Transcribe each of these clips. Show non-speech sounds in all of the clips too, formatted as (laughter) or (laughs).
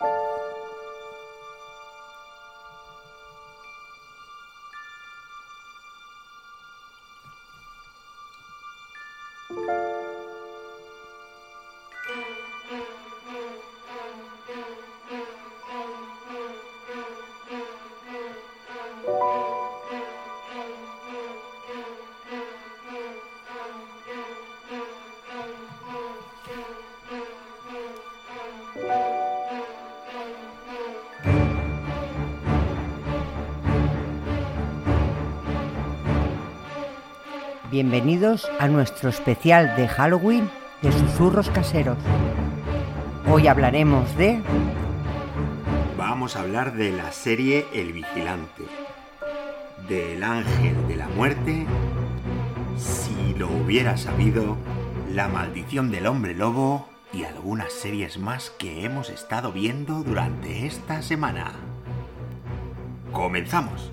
Bye. Bienvenidos a nuestro especial de Halloween de susurros caseros. Hoy hablaremos de... Vamos a hablar de la serie El Vigilante, del ángel de la muerte, si lo hubiera sabido, la maldición del hombre lobo y algunas series más que hemos estado viendo durante esta semana. Comenzamos.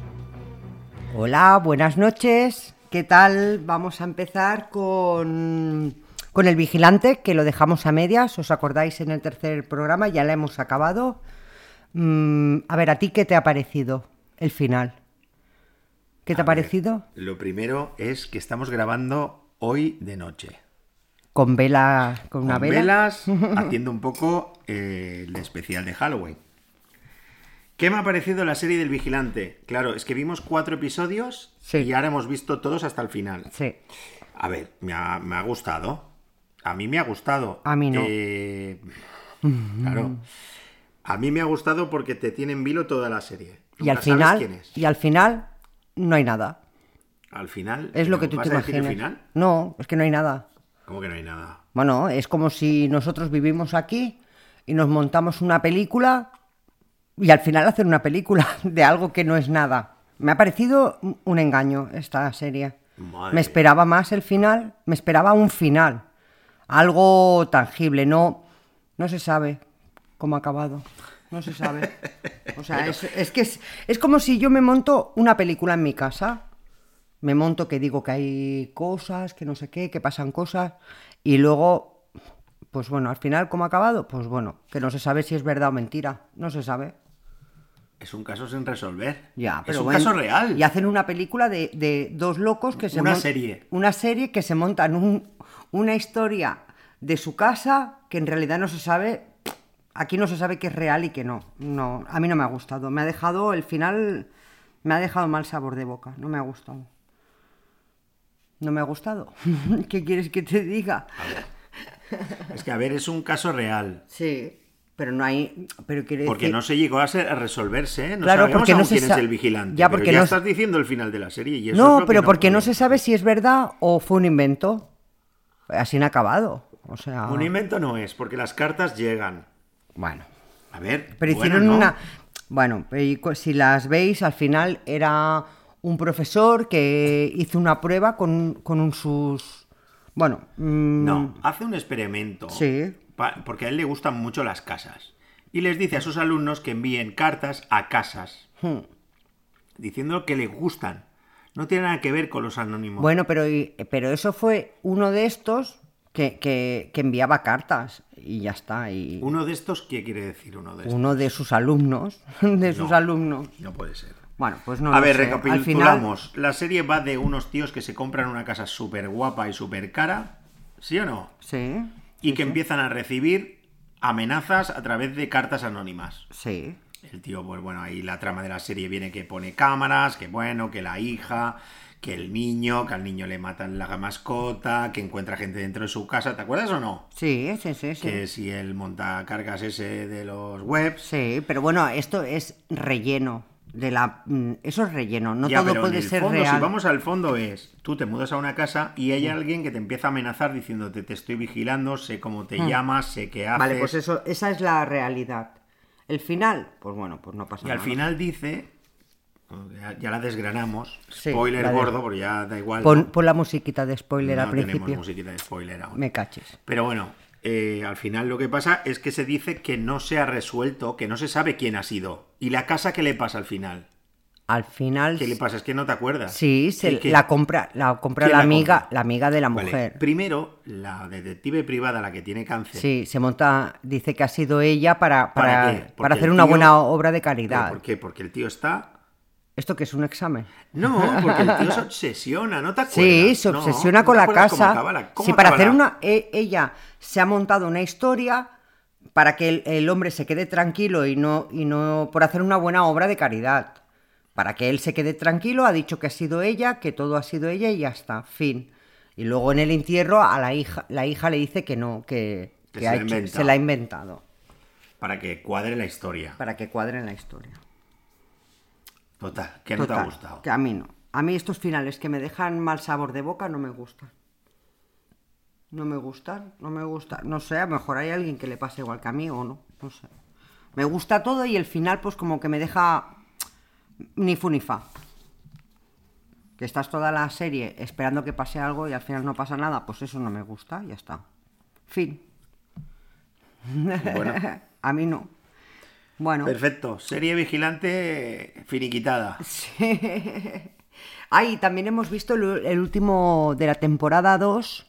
Hola, buenas noches. ¿Qué tal? Vamos a empezar con, con El Vigilante, que lo dejamos a medias. ¿Os acordáis en el tercer programa? Ya la hemos acabado. Mm, a ver, ¿a ti qué te ha parecido el final? ¿Qué te A ha ver, parecido? Lo primero es que estamos grabando hoy de noche. Con vela, con una Con vela. velas, (laughs) haciendo un poco eh, el especial de Halloween. ¿Qué me ha parecido la serie del Vigilante? Claro, es que vimos cuatro episodios Sí. y ahora hemos visto todos hasta el final. Sí. A ver, me ha, me ha gustado. A mí me ha gustado. A mí no. Eh, claro. A mí me ha gustado porque te tiene en vilo toda la serie. Y al final, quién es. y al final no hay nada. Al final. Es lo que ¿me tú te imaginas. final? No, es que no hay nada. ¿Cómo que no hay nada? Bueno, es como si nosotros vivimos aquí y nos montamos una película y al final hacer una película (laughs) de algo que no es nada. Me ha parecido un- engaño esta serie. Madre Me esperaba más el final, me esperaba un final, algo tangible, no, no se sabe cómo ha acabado, no se sabe. O sea, (laughs) es, es que es, es como si yo me monto una película en mi casa, me monto que digo que hay cosas, que no sé qué, que pasan cosas, y luego, pues bueno, al final, ¿cómo ha acabado? Pues bueno, que no se sabe si es verdad o mentira, no se sabe. Es un caso sin resolver. Ya, pero es un bueno, caso real. Y hacen una película de, de dos locos que se Una serie. Una serie que se montan un- una historia de su casa que en realidad no se sabe. Aquí no se sabe qué es real y qué no. No, a mí no me ha gustado. Me ha dejado el final. Me ha dejado mal sabor de boca. No me ha gustado. No me ha gustado. (laughs) ¿Qué quieres que te diga? Es que, a ver, es un caso real. Sí, pero no hay. Pero quiere Porque decir- no se llegó a, ser- a resolverse, ¿eh? No Claro, sabemos porque no se quién es el vigilante. Ya, pero porque ya no- estás diciendo el final de la serie. Y eso es No, que pero porque no se sabe si es verdad o fue un invento. Así no ha acabado. O sea. Un invento no es, porque las cartas llegan. Bueno. A ver. Pero hicieron no. una. Bueno, si las veis, al final era un profesor que hizo una prueba con, con un sus. Bueno. mm, No, hace un experimento. Sí. Porque a él le gustan mucho las casas. Y les dice a sus alumnos que envíen cartas a casas. hmm. Diciendo que le gustan. No tiene nada que ver con los anónimos. Bueno, pero, pero eso fue uno de estos que, que- que enviaba cartas. Y ya está. Y Uno de estos, ¿qué quiere decir uno de estos? uno de sus alumnos. (laughs) De sus No. alumnos. No puede ser. Bueno, pues no a ver, sé. Al final- recapitulamos. La serie va de unos tíos que se compran una casa súper guapa y súper cara, ¿sí o no? Sí. Y que empiezan a recibir amenazas a través de cartas anónimas. Sí. El tío, pues bueno, ahí la trama de la serie viene que pone cámaras, que bueno, que la hija, que el niño, que al niño le matan la mascota, que encuentra gente dentro de su casa, ¿te acuerdas o no? Sí, sí, sí, sí. Que si el montacargas ese de los webs, Sí, pero bueno, esto es relleno de la mm, eso es relleno, no Ya, todo pero en puede el ser fondo, real. Si vamos al fondo es, tú te mudas a una casa y hay alguien que te empieza a amenazar diciéndote te estoy vigilando, sé cómo te llamas, sé qué haces. Hmm. Vale, pues eso, esa es la realidad. El final, pues bueno, pues no pasa Y al nada. final dice, ya, ya la desgranamos, Sí, spoiler la de- gordo, porque ya da igual. Pon, pon la musiquita de spoiler No al tenemos principio. musiquita de spoiler aún. Me caches. Pero bueno, eh, al final lo que pasa es que se dice que no se ha resuelto, que no se sabe quién ha sido. ¿Y la casa qué le pasa al final? al final... ¿Qué le pasa? Es que no te acuerdas. Sí, se, ¿Qué- qué? la compra, la compra ¿Quién la la amiga, compra? la amiga de la Vale, mujer. Primero, la detective privada, la que tiene cáncer. Sí, se monta, dice que ha sido ella para, ¿Para para, hacer una buena obra de ¿Pero caridad. ¿Por qué? Porque el tío está... ¿Esto que es un examen? No, porque el tío se (laughs) obsesiona, ¿no te acuerdas? Sí, se obsesiona ¿no con la casa. la- Sí, para hacer la- una. e- ella se ha montado una historia para que el, el hombre se quede tranquilo y no, y no. por hacer una buena obra de caridad. Para que él se quede tranquilo, ha dicho que ha sido ella, que todo ha sido ella y ya está. Fin. Y luego en el entierro a la hija, la hija le dice que no, que, Que que se ha la ha hecho- inventado. se la ha inventado. Para que cuadre la historia. Para que cuadre la historia. Total, que no te ha gustado. Que a mí no. A mí estos finales que me dejan mal sabor de boca no me gustan. No me gustan, no me gusta. No sé, a lo mejor hay alguien que le pase igual que a mí o no. No sé. Me gusta todo y el final pues como que me deja ni fu ni fa. Que estás toda la serie esperando que pase algo y al final no pasa nada, pues eso no me gusta, ya está. Fin. Bueno, (laughs) A mí no. Bueno. perfecto. Serie vigilante finiquitada. (laughs) Sí. Ay, también hemos visto el, el último de la temporada 2,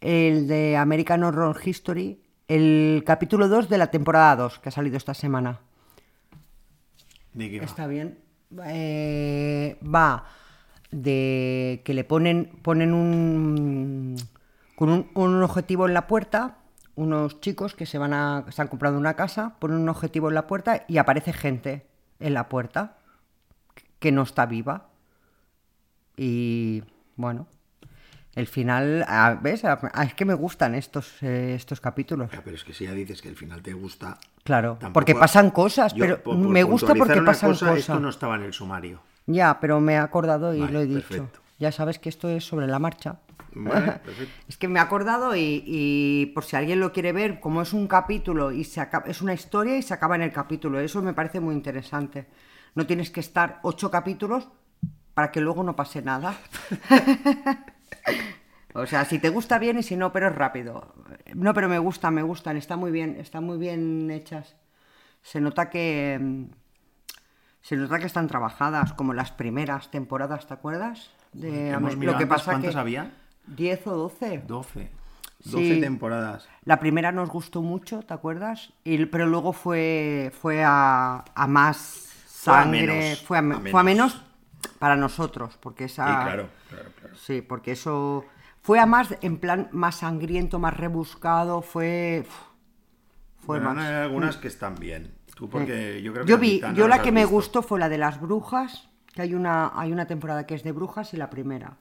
el de American Horror History, el capítulo 2 de la temporada 2, que ha salido esta semana. ¿De qué va? Está bien. Eh, va de que le ponen, ponen un con un, un objetivo en la puerta, unos chicos que se van a se han comprado una casa, ponen un objetivo en la puerta y aparece gente en la puerta que no está viva. Y bueno, el final, ¿ves? Es que me gustan estos, eh, estos capítulos. Ya, pero es que si ya dices que el final te gusta. Claro, porque pasan cosas, Yo, pero por- por me gusta porque pasan cosa, cosas. Esto no estaba en el sumario. Ya, pero me he acordado y Vale, lo he dicho. perfecto. Ya sabes que esto es sobre la marcha. Perfecto. Es que me he acordado y, y por si alguien lo quiere ver, como es un capítulo y se acaba, es una historia y se acaba en el capítulo. Eso me parece muy interesante. No tienes que estar ocho capítulos para que luego no pase nada. (laughs) o sea, si te gusta bien y si no, pero es rápido. No, pero me gusta, me gustan, están muy bien, están muy bien hechas. Se nota que mm, se nota que están trabajadas como las primeras temporadas, ¿te acuerdas? De lo que pasa cuántas que había. 10 o 12. 12. Sí. 12 temporadas. La primera nos gustó mucho, ¿te acuerdas? Y, pero luego fue, fue a, a más Fue a sangre, menos, fue, a, me- a fue a menos. menos para nosotros, porque esa... Sí, claro, claro, claro. Sí, porque eso fue a más, en plan, más sangriento, más rebuscado, fue... Fue Bueno, más... hay algunas que están bien. Tú porque yo creo que Yo la vi, yo la que me gustó fue la de las brujas, que hay una, hay una temporada que es de brujas y la primera.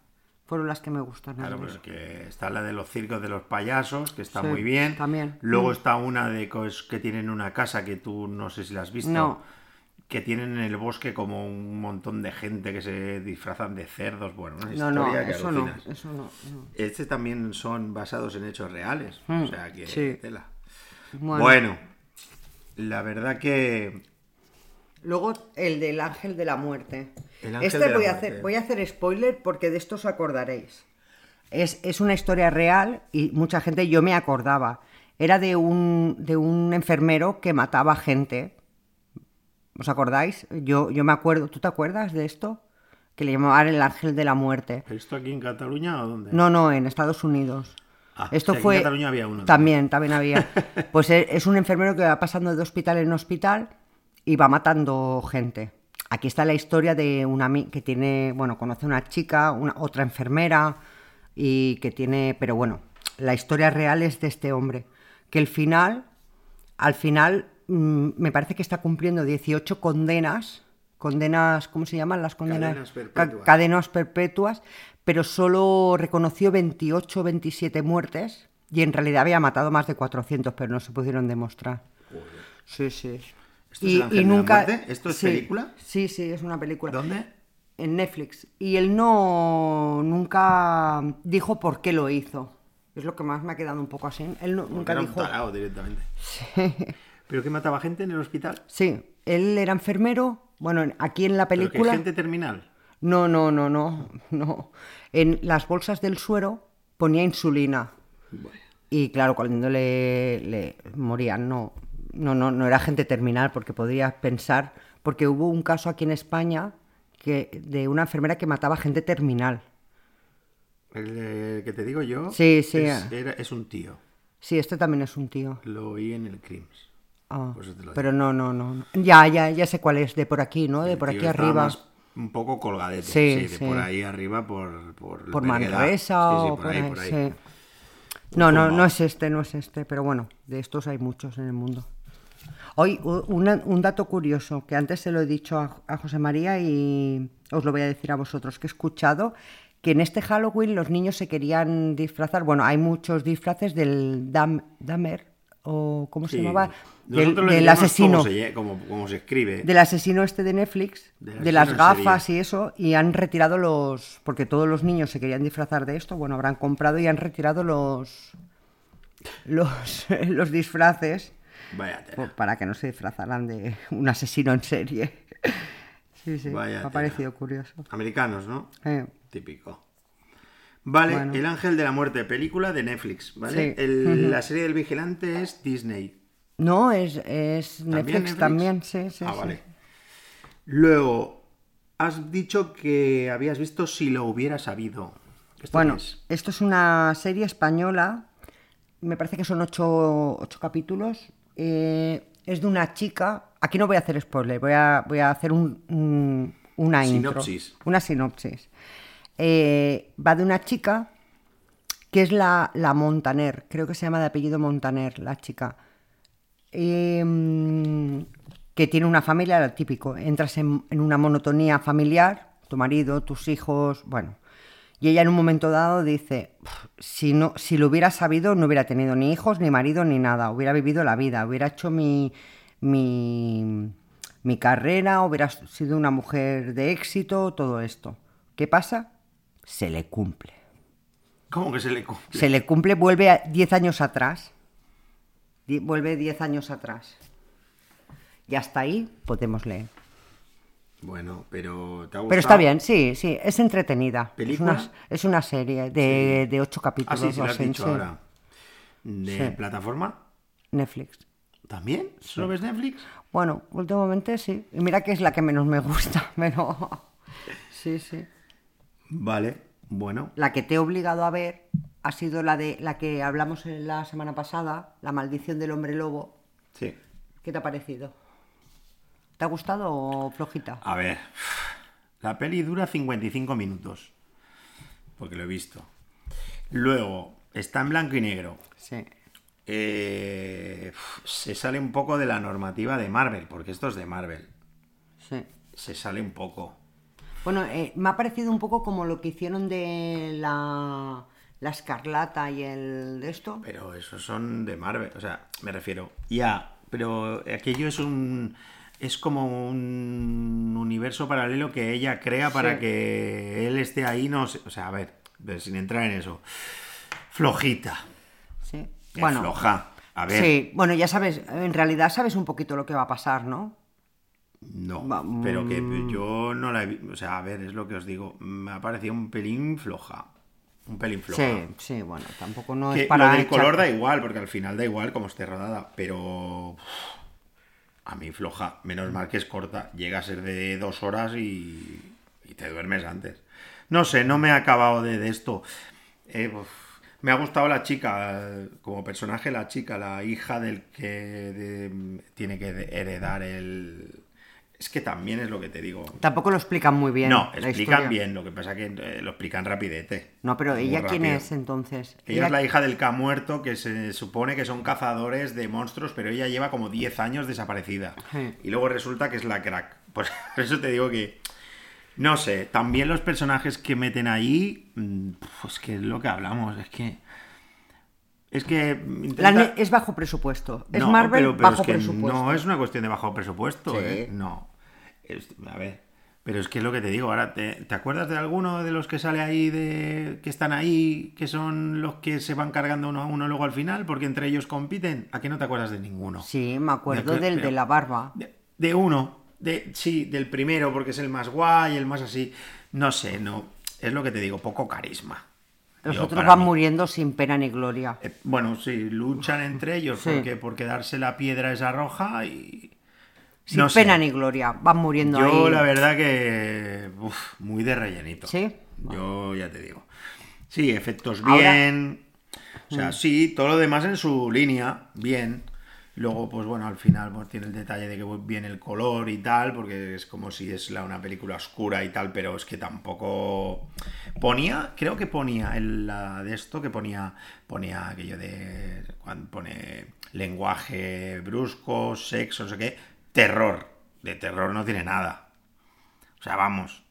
Fueron las que me gustan. a Claro, pues que está la de los circos de los payasos, que está Sí, muy bien. también. Luego Mm. está una de cos- que tienen una casa que tú no sé si la has visto. No. Que tienen en el bosque como un montón de gente que se disfrazan de cerdos. Bueno, una No, no, historia que eso no, eso no. no. Este también son basados en hechos reales. Mm, o sea que sí. tela. Bueno. Bueno. la verdad que Luego el del ángel de la muerte. El ángel este de la voy, a muerte. hacer, voy a hacer spoiler porque de esto os acordaréis. Es, es una historia real y mucha gente, yo me acordaba. Era de un, de un enfermero que mataba gente. ¿Os acordáis? Yo, yo me acuerdo. ¿Tú te acuerdas de esto? Que le llamaban el ángel de la muerte. ¿esto aquí en Cataluña o dónde? No, no, en Estados Unidos. Ah, Esto aquí en fue. Cataluña había uno También, también había. (laughs) Pues es un enfermero que va pasando de hospital en hospital y va matando gente. Aquí está la historia de una que tiene, bueno, conoce a una chica, una otra enfermera y que tiene, pero bueno, la historia real es de este hombre, que el final, al final, mm, me parece que está cumpliendo 18 condenas, condenas, ¿cómo se llaman las condenas? Cadenas Ca- perpetuas. cadenas perpetuas, pero solo reconoció 28 o 27 muertes y en realidad había matado más de 400, pero no se pudieron demostrar. Sí, sí. ¿Esto es el ángel de la muerte? ¿Esto es sí, película? Sí, sí, es una película. ¿Dónde? En Netflix. Y él no nunca dijo por qué lo hizo. Es lo que más me ha quedado un poco así. Él no- nunca era un dijo. directamente. (laughs) ¿Pero que mataba gente en el hospital? Sí, él era enfermero. Bueno, en- aquí en la ¿Pero que película. gente terminal? No, no, no, no, no. En las bolsas del suero ponía insulina. Y claro, cuando le, le morían, no, no, no, no era gente terminal, porque podrías pensar, porque hubo un caso aquí en España que, de una enfermera que mataba gente terminal. El de- que te digo yo Sí, sí. Es, era- es un tío. Sí, este también es un tío. Lo oí en el Crims. Ah, pero no, no, no. Ya, ya, ya sé cuál es, de por aquí, ¿no? De El por aquí arriba. más un poco colgadete. Sí, de sí. por ahí arriba, por. Por, Por. Manresa Sí, sí, o por ahí, por ahí. No, no, no es este, no es este, pero bueno, de estos hay muchos en el mundo. Hoy, una- un dato curioso, que antes se lo he dicho a, a José María y os lo voy a decir a vosotros, que he escuchado que en este Halloween los niños se querían disfrazar, bueno, hay muchos disfraces del Dam, Dahmer, o ¿cómo se llamaba? Del, asesino. Como se, escribe. Del asesino este de Netflix, Del de las gafas y eso, y han retirado los. Porque todos los niños se querían disfrazar de esto, bueno, habrán comprado y han retirado los. los, (laughs) los disfraces Vaya tela. para que no se disfrazaran de un asesino en serie. (laughs) Sí, sí, Vaya me ha tela. parecido curioso. Americanos, ¿no? Eh, Típico. Vale, Bueno. El Ángel de la Muerte, película de Netflix, ¿vale? Sí. El- La serie del vigilante es Disney. No, es, es Netflix, también, sí, sí. Ah, sí. vale. Luego, has dicho que habías visto Si lo hubiera sabido. ¿Esto Bueno, es? esto es una serie española, me parece que son ocho, ocho capítulos. Eh, es de una chica, aquí no voy a hacer spoiler, voy a, voy a hacer un- un- una Sinopsis. intro, una sinopsis. Eh, va de una chica que es la, la Montaner, creo que se llama de apellido Montaner, la chica. Em, que tiene una familia, lo típico, entras en, en una monotonía familiar, tu marido, tus hijos, bueno. Y ella en un momento dado dice, "Pf, si, no, si lo hubiera sabido no hubiera tenido ni hijos, ni marido, ni nada, hubiera vivido la vida, hubiera hecho mi, mi, mi carrera, hubiera sido una mujer de éxito, todo esto. ¿Qué pasa? Se le cumple. ¿Cómo que se le cumple? Se le cumple, vuelve a 10 años atrás. Vuelve 10 años atrás. Y hasta ahí podemos leer. Bueno, pero ¿te ha? Pero está bien, sí, sí, es entretenida. ¿Película? Es una, es una serie de, de 8 Ah, capítulos. sí, sí, lo has dicho sí. ahora. ¿De plataforma? Netflix. ¿También? ¿Solo ves Netflix? Bueno, últimamente sí. Y mira que es la que menos me gusta, (laughs) pero... Sí, sí. Vale, bueno. La que te he obligado a ver ha sido la de la que hablamos en la semana pasada, La maldición del hombre lobo. Sí. ¿Qué te ha parecido? ¿Te ha gustado o flojita? A ver, la peli dura 55 minutos, porque lo he visto. Luego, está en blanco y negro. Sí. Eh, se sale un poco de la normativa de Marvel, porque esto es de Marvel. Sí. Se sale un poco. Bueno, eh, me ha parecido un poco como lo que hicieron de la, la escarlata y el de esto. Pero esos son de Marvel, o sea, me refiero. Ya, pero aquello es un. Es como un universo paralelo que ella crea para Sí. que él esté ahí, no sé. O sea, a ver, sin entrar en eso. Flojita. Sí. Es Bueno, floja. A ver. sí, bueno, ya sabes, en realidad sabes un poquito lo que va a pasar, ¿no? No, Va- pero que mm. yo no la he visto. O sea, a ver, es lo que os digo. Me ha parecido un pelín floja. Un pelín floja. Sí, sí, bueno, tampoco no Que es para lo del echar- color da igual, porque al final da igual como esté rodada, pero uf, a mí floja. Menos mal que es corta. Llega a ser de dos horas y, y te duermes antes. No sé, no me ha acabado de, esto. Eh, me ha gustado la chica, eh, como personaje, la chica, la hija del que tiene que heredar el... Es que también es lo que te digo. Tampoco lo explican muy bien. No, la explican historia. bien, lo que pasa que eh, lo explican rapidete. No, pero ella quién es entonces? Ella es la hija del K muerto, que se supone que son cazadores de monstruos, pero ella lleva como 10 años desaparecida. Sí. Y luego resulta que es la crack. (laughs) Por eso te digo que. No sé, también los personajes que meten ahí. Pues que es lo que hablamos, es que. Es que. Intenta- es bajo presupuesto. Es no, Marvel pero, pero bajo es que presupuesto. No es una cuestión de bajo presupuesto, Sí. ¿eh? No. Es- a ver. Pero es que es lo que te digo. Ahora, ¿te, te acuerdas de alguno de los que sale ahí, de que están ahí, que son los que se van cargando uno a uno luego al final, porque entre ellos compiten? ¿A qué no te acuerdas de ninguno? Sí, me acuerdo De- del pero- de la barba. De, de uno. De, sí, del primero, porque es el más guay, el más así. No sé, no. Es lo que te digo, poco carisma. Los otros van mí. muriendo sin pena ni gloria. Eh, Bueno, sí, luchan entre ellos Sí. porque por quedarse la piedra esa roja y. Sin No sé. pena ni gloria. Van muriendo Yo ahí. la verdad que uf, muy de rellenito. ¿Sí? Yo ya te digo. Sí, efectos Ahora- Mm. bien. O sea, sí, todo lo demás en su línea, bien. Luego, pues bueno, al final pues, tiene el detalle de que viene el color y tal, porque es como si es la- una película oscura y tal, pero es que tampoco ponía, creo que ponía en la de esto, que ponía, ponía aquello de cuando pone lenguaje brusco, sexo, no sé qué, terror. De terror no tiene nada. O sea, vamos.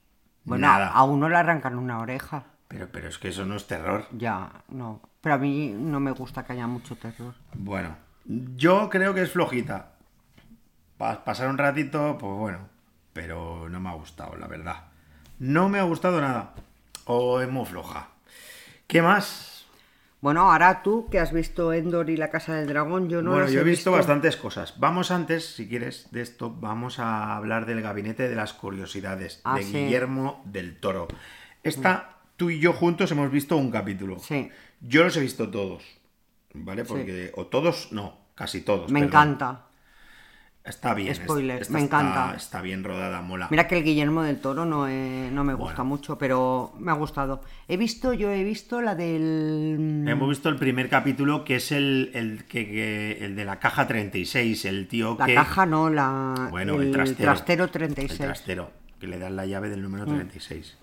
Bueno, nada. a uno le arrancan una oreja. Pero, pero es que eso no es terror. Ya, no. Pero a mí no me gusta que haya mucho terror. Bueno, yo creo que es flojita. Pa- pasar un ratito, pues bueno. Pero no me ha gustado, la verdad. No me ha gustado nada. O es muy floja. ¿Qué más? Bueno, ahora tú que has visto Endor y la Casa del Dragón, yo no bueno, las yo he visto, bastantes cosas. Vamos antes, si quieres, de esto, vamos a hablar del Gabinete de las Curiosidades, Ah, de sí. Guillermo del Toro. Esta, tú y yo juntos hemos visto un capítulo. Sí. Yo los he visto todos, ¿vale? Porque, o todos, no, casi todos. Me perdón. encanta. Está bien. Spoiler, esta me encanta. Está, bien rodada, mola. Mira que el Guillermo del Toro no, eh, no me gusta Bueno. mucho, pero me ha gustado. He visto, yo he visto la del... Hemos visto el primer capítulo que es el, el, que, que- el de la caja 36, el tío La que... caja no, la... Bueno, el, trastero. 36. El trastero, que le dan la llave del Mm. número 36.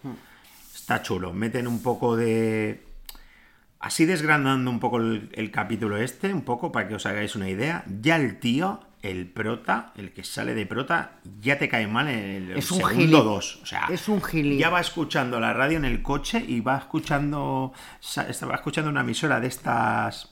Está chulo. Meten un poco de... Así desgranando un poco el, el capítulo este, un poco para que os hagáis una idea. Ya el tío, el prota, el que sale de prota, ya te cae mal en el Es un segundo gili. dos. O sea, Es un gili. ya va escuchando la radio en el coche y va escuchando, va escuchando una emisora de estas...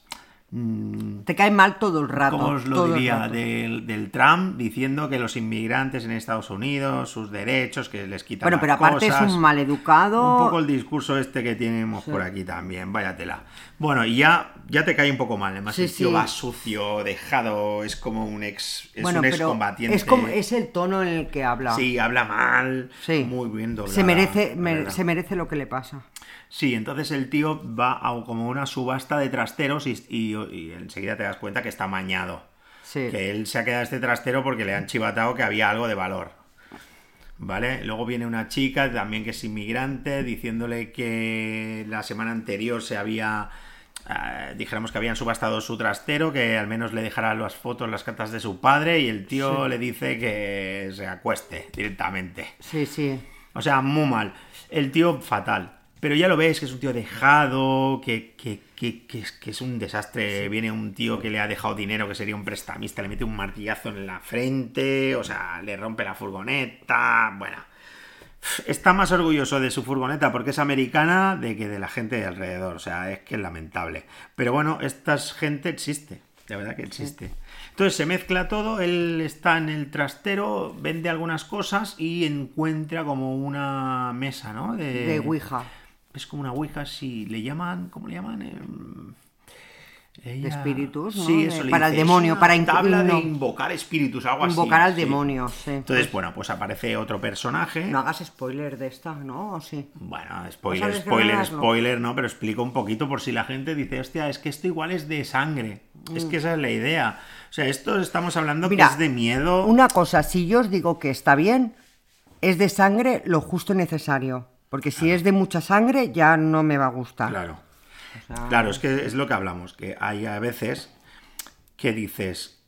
mm, Te cae mal todo el rato. ¿Cómo os lo diría? Del, del Trump diciendo que los inmigrantes en Estados Unidos, sus derechos, que les quitan Bueno, pero aparte cosas. es un maleducado. Un poco el discurso este que tenemos por aquí también, váyatela. Bueno, y ya, ya te cae un poco mal. Además, Sí, el tío sí. va sucio, dejado, es como un ex, es bueno, un excombatiente. es, como, es el tono en el que habla. Sí, habla mal, Sí. muy bien doblada. se merece, me- se merece lo que le pasa. Sí, entonces el tío va a como una subasta de trasteros y, y- y enseguida te das cuenta que está mañado. Sí. Que él se ha quedado este trastero porque le han chivatado que había algo de valor. ¿Vale? Luego viene una chica también que es inmigrante diciéndole que la semana anterior se había... eh, dijéramos que habían subastado su trastero, que al menos le dejara las fotos, las cartas de su padre y el tío le dice que se acueste directamente. Sí, sí. O sea, muy mal. El tío fatal. Pero ya lo ves, que es un tío dejado, que, que, que, que es, que es un desastre. Viene un tío que le ha dejado dinero, que sería un prestamista, le mete un martillazo en la frente, o sea, le rompe la furgoneta. Bueno, está más orgulloso de su furgoneta porque es americana de que de la gente de alrededor. O sea, es que es lamentable. Pero bueno, esta gente existe. De verdad que existe. Entonces se mezcla todo, él está en el trastero, vende algunas cosas y encuentra como una mesa, ¿no? De, De Ouija. Es como una Ouija, si le llaman, ¿cómo le llaman? Em, ella- espíritus, ¿no? Sí, eso le para el demonio, para tabla de no. invocar espíritus, algo así. Invocar al sí. demonio, sí. Entonces, bueno, pues aparece otro personaje. No hagas spoiler de esta, ¿no? ¿O sí? Bueno, spoiler, spoiler, desgranarlo. spoiler, no, pero explico un poquito por si la gente dice, hostia, es que esto igual es de sangre. Es que esa es la idea. O sea, esto estamos hablando Mira, que es de miedo. Una cosa, si yo os digo que está bien, es de sangre lo justo y necesario. Porque si es de mucha sangre, ya no me va a gustar. Claro. O sea, Claro, es que es lo que hablamos, que hay a veces que dices,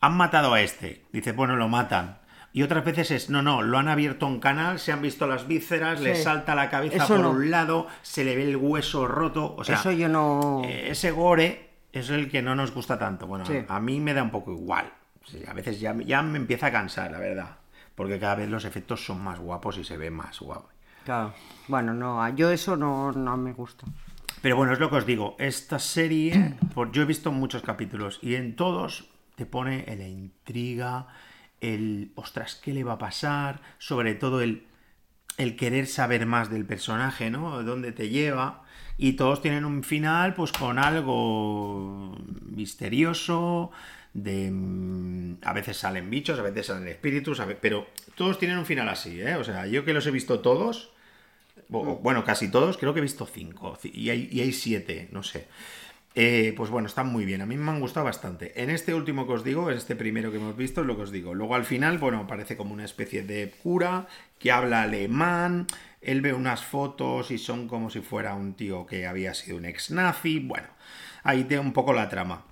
han matado a este. Dices, bueno, lo matan. Y otras veces es, no, no, lo han abierto un canal, se han visto las vísceras, le salta la cabeza Eso por no. un lado, se le ve el hueso roto. O sea, Eso yo no... eh, ese gore es el que no nos gusta tanto. Bueno, Sí. a mí me da un poco igual. Sí, a veces ya, ya me empieza a cansar, la verdad. Porque cada vez los efectos son más guapos y se ve más guapo. Claro. Bueno, no, yo eso no, no me gusta. Pero bueno, es lo que os digo. Esta serie, (clears throat) yo he visto muchos capítulos y en todos te pone la intriga, el ostras, ¿qué le va a pasar? Sobre todo el, el querer saber más del personaje, ¿no? ¿Dónde te lleva? Y todos tienen un final, pues con algo misterioso. De, mm, a veces salen bichos, a veces salen espíritus, a ve- pero todos tienen un final así, ¿eh? O sea, yo que los he visto todos, o- Bueno, casi todos, creo que he visto cinco. ci- Y hay, y hay siete, no sé. Eh, pues bueno, están muy bien. A mí me han gustado bastante. En este último que os digo, en este primero que hemos visto, es lo que os digo. Luego al final, bueno, parece como una especie de cura que habla alemán. Él ve unas fotos y son como si fuera un tío que había sido un ex nazi. Bueno, ahí te un poco la trama.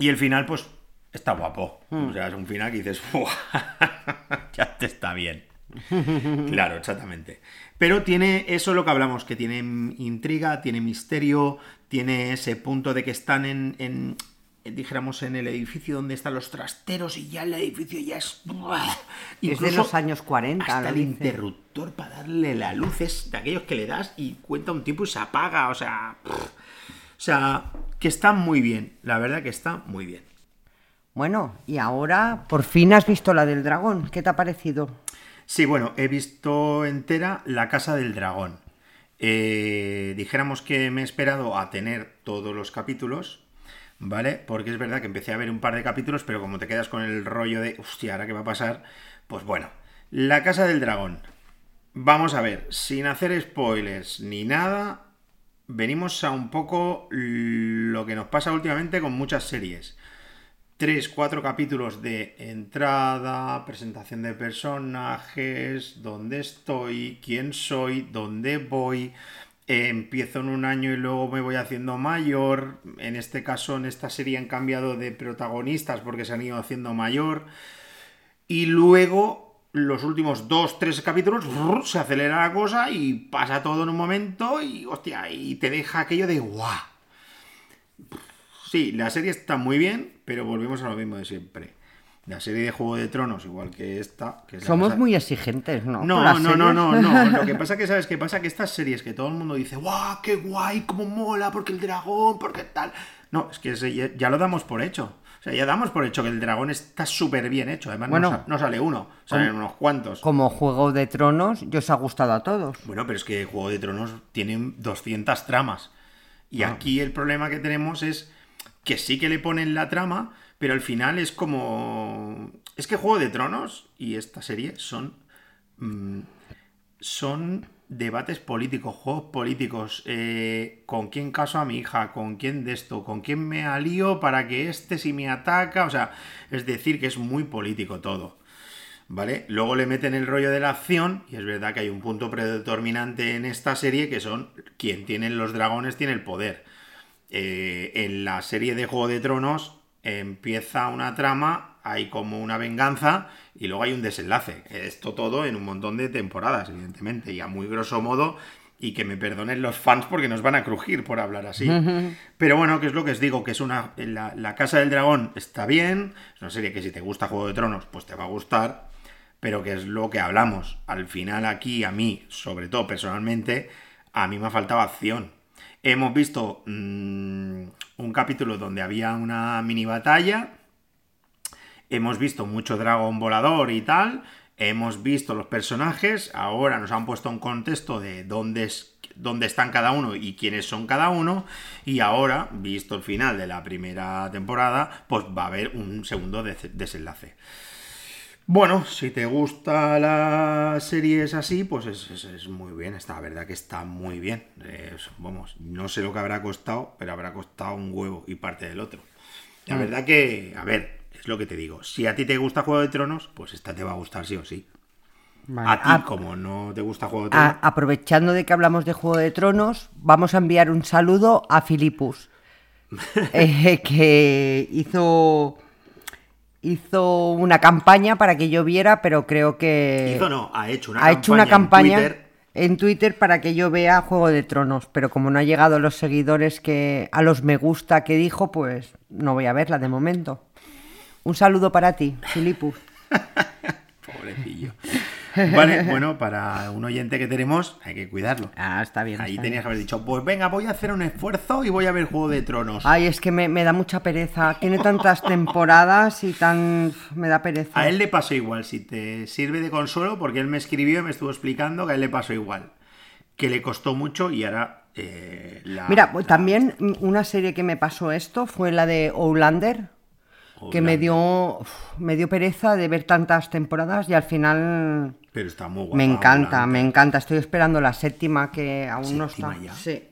Y el final, pues, está guapo. O sea, es un final que dices, (laughs) ya te está bien. (laughs) claro, exactamente. Pero tiene eso es lo que hablamos, que tiene intriga, tiene misterio, tiene ese punto de que están en, en dijéramos, en el edificio donde están los trasteros y ya el edificio ya es... Es de los años 40. Hasta el dice. interruptor para darle la luz es de aquellos que le das y cuenta un tiempo y se apaga, o sea... O sea, que está muy bien, la verdad que está muy bien. Bueno, y ahora por fin has visto la del dragón. ¿Qué te ha parecido? Sí, bueno, he visto entera La Casa del Dragón. Eh, dijéramos que me he esperado a tener todos los capítulos, ¿vale? Porque es verdad que empecé a ver un par de capítulos, pero como te quedas con el rollo de, hostia, ¿ahora qué va a pasar? Pues bueno, La Casa del Dragón. Vamos a ver, sin hacer spoilers ni nada, venimos a un poco lo que nos pasa últimamente con muchas series. Tres, cuatro capítulos de entrada, presentación de personajes, dónde estoy, quién soy, dónde voy. Empiezo en un año y luego me voy haciendo mayor. En este caso, en esta serie han cambiado de protagonistas porque se han ido haciendo mayor. Y luego, los últimos dos, tres capítulos, se acelera la cosa y pasa todo en un momento y, hostia, y te deja aquello de guau. Sí, la serie está muy bien, pero volvemos a lo mismo de siempre. La serie de Juego de Tronos, igual que esta. Que es la Somos casa- muy exigentes, ¿no? No, no, no, no, no. Lo que (laughs) pasa que, ¿sabes qué pasa? Que estas series que todo el mundo dice, ¡guau, qué guay, cómo mola, porque el dragón, porque tal! No, es que ya, lo damos por hecho. O sea, ya damos por hecho que el dragón está súper bien hecho. Además, Bueno. no, sa- no sale uno, salen unos cuantos. Como Juego de Tronos, yo os ha gustado a todos. Bueno, pero es que Juego de Tronos tiene 200 tramas. Y aquí el problema que tenemos es que sí que le ponen la trama, pero al final es como... Es que Juego de Tronos y esta serie son... mm, son debates políticos, juegos políticos. eh, ¿Con quién caso a mi hija? ¿Con quién de esto? ¿Con quién me alío para que este si me ataca? O sea, es decir, que es muy político todo. ¿Vale? Luego le meten el rollo de la acción, y es verdad que hay un punto predeterminante en esta serie que son quien tiene los dragones tiene el poder. Eh, en la serie de Juego de Tronos empieza una trama, hay como una venganza y luego hay un desenlace. Esto todo en un montón de temporadas, evidentemente, y a muy grosso modo, y que me perdonen los fans porque nos van a crujir por hablar así. (laughs) Pero bueno, que es lo que os digo, que es una... La, la Casa del Dragón está bien, es una serie que si te gusta Juego de Tronos, pues te va a gustar, pero que es lo que hablamos. Al final aquí, a mí, sobre todo personalmente, a mí me ha faltado acción. Hemos visto mm, un capítulo donde había una mini batalla, hemos visto mucho dragón volador y tal, hemos visto los personajes, ahora nos han puesto un contexto de dónde, dónde están cada uno y quiénes son cada uno, y ahora, visto el final de la primera temporada, pues va a haber un segundo des- desenlace. Bueno, si te gusta la serie es así, pues es, es- es muy bien, está, la verdad que está muy bien. Es- vamos, no sé lo que habrá costado, pero habrá costado un huevo y parte del otro. La verdad que, a ver, es lo que te digo, si a ti te gusta Juego de Tronos, pues esta te va a gustar sí o sí. Vale. A ti, Ah, como no te gusta Juego de Tronos, a- aprovechando de que hablamos de Juego de Tronos, vamos a enviar un saludo a Filipus, (laughs) eh, que hizo, hizo una campaña para que yo viera, pero creo que hizo no, ha hecho una ha hecho una campaña en Twitter en Twitter para que yo vea Juego de Tronos, pero como no ha llegado los seguidores que a los me gusta que dijo, pues no voy a verla de momento. Un saludo para ti, Filipus. (laughs) Pobrecillo. Vale, (laughs) bueno, para un oyente que tenemos, hay que cuidarlo. Ah, está bien. Ahí está tenías bien. que haber dicho, pues venga, voy a hacer un esfuerzo y voy a ver Juego de Tronos. Ay, es que me, me da mucha pereza. Tiene tantas temporadas y tan... me da pereza. A él le pasó igual, si te sirve de consuelo, porque él me escribió y me estuvo explicando que a él le pasó igual. Que le costó mucho y ahora eh, la... Mira, también una serie que me pasó esto fue la de Outlander, que me dio, uf, me dio pereza de ver tantas temporadas y al final Pero está muy guapa. me encanta, me encanta. Estoy esperando la séptima que aún no está. Sí.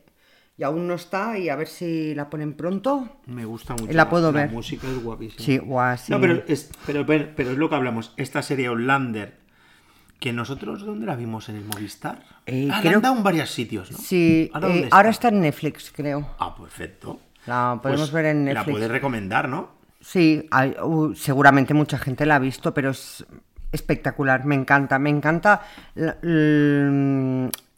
y aún no está y a ver si la ponen pronto. Me gusta mucho. La puedo ver. La música es guapísima. Sí, guau, sí. No, pero es, pero, pero, pero es lo que hablamos. Esta serie Outlander, que nosotros, ¿dónde la vimos? ¿En el Movistar? Eh, ah, la creo- en varias sitios, ¿no? Sí, ¿Ahora, eh, ahora está en Netflix, creo. Ah, perfecto. La podemos Pues ver en La Netflix. puedes recomendar, ¿no? Sí, hay- uh, seguramente mucha gente la ha visto, pero es espectacular. Me encanta, me encanta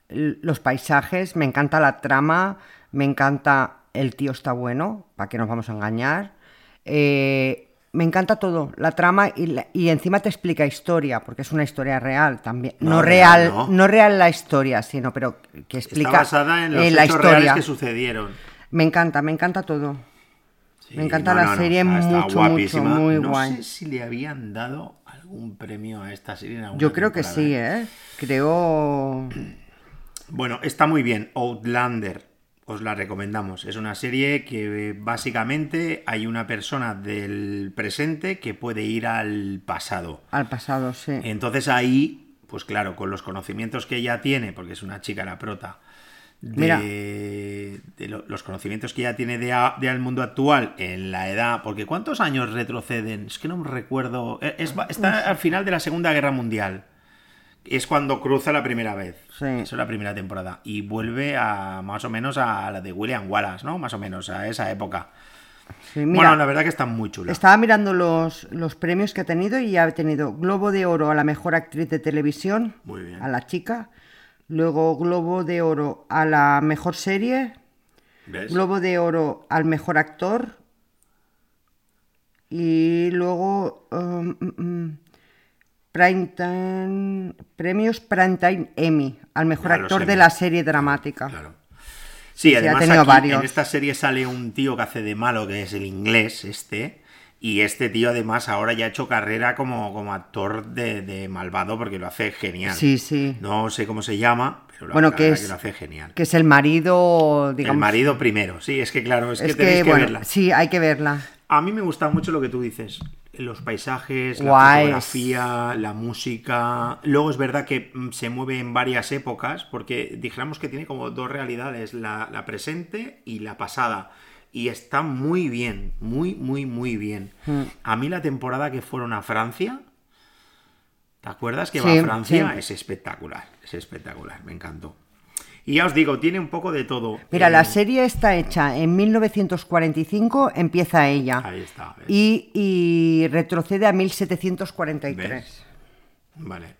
los paisajes, me encanta la trama, me encanta el tío está bueno, para que nos vamos a engañar. Eh, me encanta todo, la trama y, la- y encima te explica historia, porque es una historia real también. No, No, real, no. no. real la historia, sino pero que explica Está basada en los eh, la hechos reales que sucedieron. Me encanta, me encanta todo. Sí, Me encanta no, la no, no, serie está mucho, guapísima. mucho, muy no guay. sé si le habían dado algún premio a esta serie. en Yo creo que sí, ¿eh? Creo... (clears throat) Bueno, está muy bien. Outlander, os la recomendamos. Es una serie que eh, básicamente hay una persona del presente que puede ir al pasado. Al pasado, sí. Entonces ahí, pues claro, con los conocimientos que ella tiene, porque es una chica la prota, de, Mira. de lo- los conocimientos que ella tiene de, a- de al mundo actual en la edad, porque ¿cuántos años retroceden? Es que no me recuerdo. Eh, es- está al final de la Segunda Guerra Mundial. Es cuando cruza la primera vez. Sí. Eso es la primera temporada. Y vuelve a más o menos a la de William Wallace, ¿no? Más o menos a esa época. Sí, mira, bueno, la verdad que está muy chula. estaba mirando los, los premios que ha tenido y ha tenido Globo de Oro a la mejor actriz de televisión, Muy bien. a la chica. Luego Globo de Oro a la mejor serie. ¿Ves? Globo de Oro al mejor actor. Y luego um, mm, mm, Primetime- premios Primetime Emmy al mejor actor de la serie dramática. Claro. Sí, ha además tenido aquí, varios. en esta serie sale un tío que hace de malo, que es el inglés, este. Y este tío además ahora ya ha hecho carrera como, como actor de, de malvado porque lo hace genial. Sí, sí. No sé cómo se llama, pero Bueno, que que, es- lo hace genial. Que es el marido, digamos. el marido primero, sí, es que claro, es, que tenéis que, que bueno, verla. sí, hay que verla. A mí me gusta mucho lo que tú dices. Los paisajes, la fotografía, la música. Luego es verdad que mm, se mueve en varias épocas, porque dijéramos que tiene como dos realidades, la, la presente y la pasada. Y está muy bien, muy, muy, muy bien. Hmm. A mí la temporada que fueron a Francia, ¿te acuerdas que Sí, va a Francia? sí. Es espectacular, es espectacular, me encantó. Y ya os digo, tiene un poco de todo. Mira, la serie está hecha en 1945, empieza ella. Ahí está, ¿ves? Y, y retrocede a 1743. ¿Ves? Vale.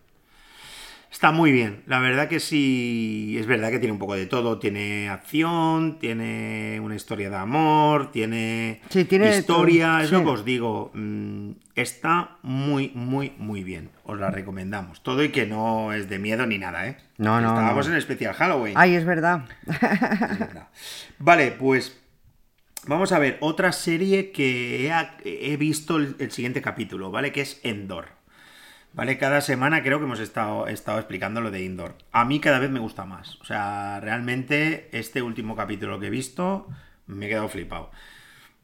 Está muy bien. La verdad que sí. Es verdad que tiene un poco de todo. Tiene acción, tiene una historia de amor, tiene, Sí, tiene historia. Es lo que os digo. mm, Está muy, muy, muy bien. Os la recomendamos. Todo y que no es de miedo ni nada, ¿eh? No, no, Estábamos no. en especial Halloween. Ay, es verdad. Es verdad. Vale, pues vamos a ver otra serie que he, he visto el, el siguiente capítulo, ¿vale? Que es Endor. ¿Vale? Cada semana creo que hemos estado, explicando lo de Indoor. A mí cada vez me gusta más. O sea, realmente este último capítulo que he visto me he quedado flipado.